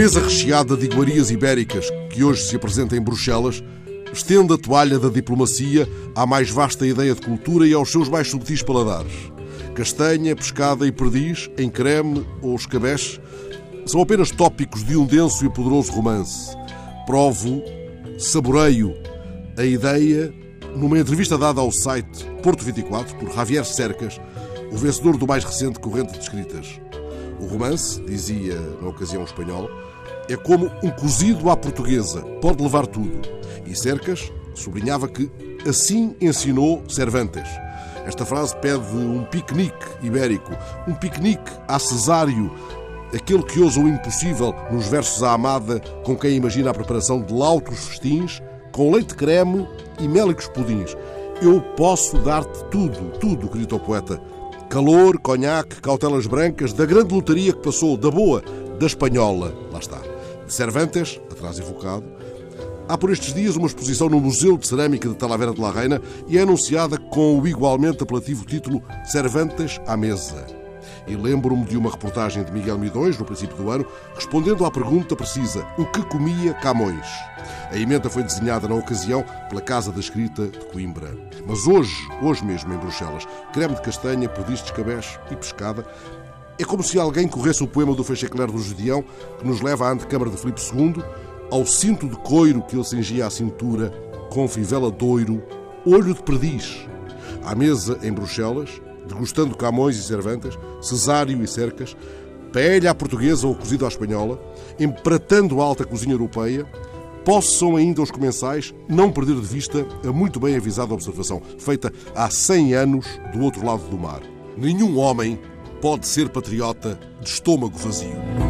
mesa recheada de iguarias ibéricas que hoje se apresenta em Bruxelas estende a toalha da diplomacia à mais vasta ideia de cultura e aos seus mais subtis paladares. Castanha, pescada e perdiz, em creme ou escabeche, são apenas tópicos de um denso e poderoso romance. Provo, saboreio a ideia numa entrevista dada ao site Porto 24 por Javier Cercas, o vencedor do mais recente corrente de escritas. O romance, dizia na ocasião espanhol, é como um cozido à portuguesa, pode levar tudo. E Cercas sublinhava que assim ensinou Cervantes. Esta frase pede um piquenique ibérico, um piquenique a Cesário, aquele que ousa o impossível nos versos à amada, com quem imagina a preparação de lautos festins, com leite creme e mélicos pudins. Eu posso dar-te tudo, tudo, grita o poeta. Calor, conhaque, cautelas brancas, da grande lotaria que passou, da boa, da espanhola. Lá está. De Cervantes, atrás evocado, Há por estes dias uma exposição no Museu de Cerâmica de Talavera de la Reina e é anunciada com o igualmente apelativo título Cervantes à Mesa. E lembro-me de uma reportagem de Miguel Midões, no princípio do ano, respondendo à pergunta precisa: o que comia Camões? A emenda foi desenhada na ocasião pela Casa da Escrita de Coimbra. Mas hoje, hoje mesmo em Bruxelas, creme de castanha, perdiz de escabeche e pescada é como se alguém corresse o poema do Feixecler do Judião, que nos leva à antecâmara de Filipe II, ao cinto de coiro que ele cingia à cintura, com fivela doiro, olho de perdiz. À mesa em Bruxelas, degustando Camões e Cervantes, Cesário e Cercas, paella à portuguesa ou cozida à espanhola, empratando a alta cozinha europeia, possam ainda os comensais não perder de vista a muito bem avisada observação, feita há 100 anos do outro lado do mar. Nenhum homem pode ser patriota de estômago vazio.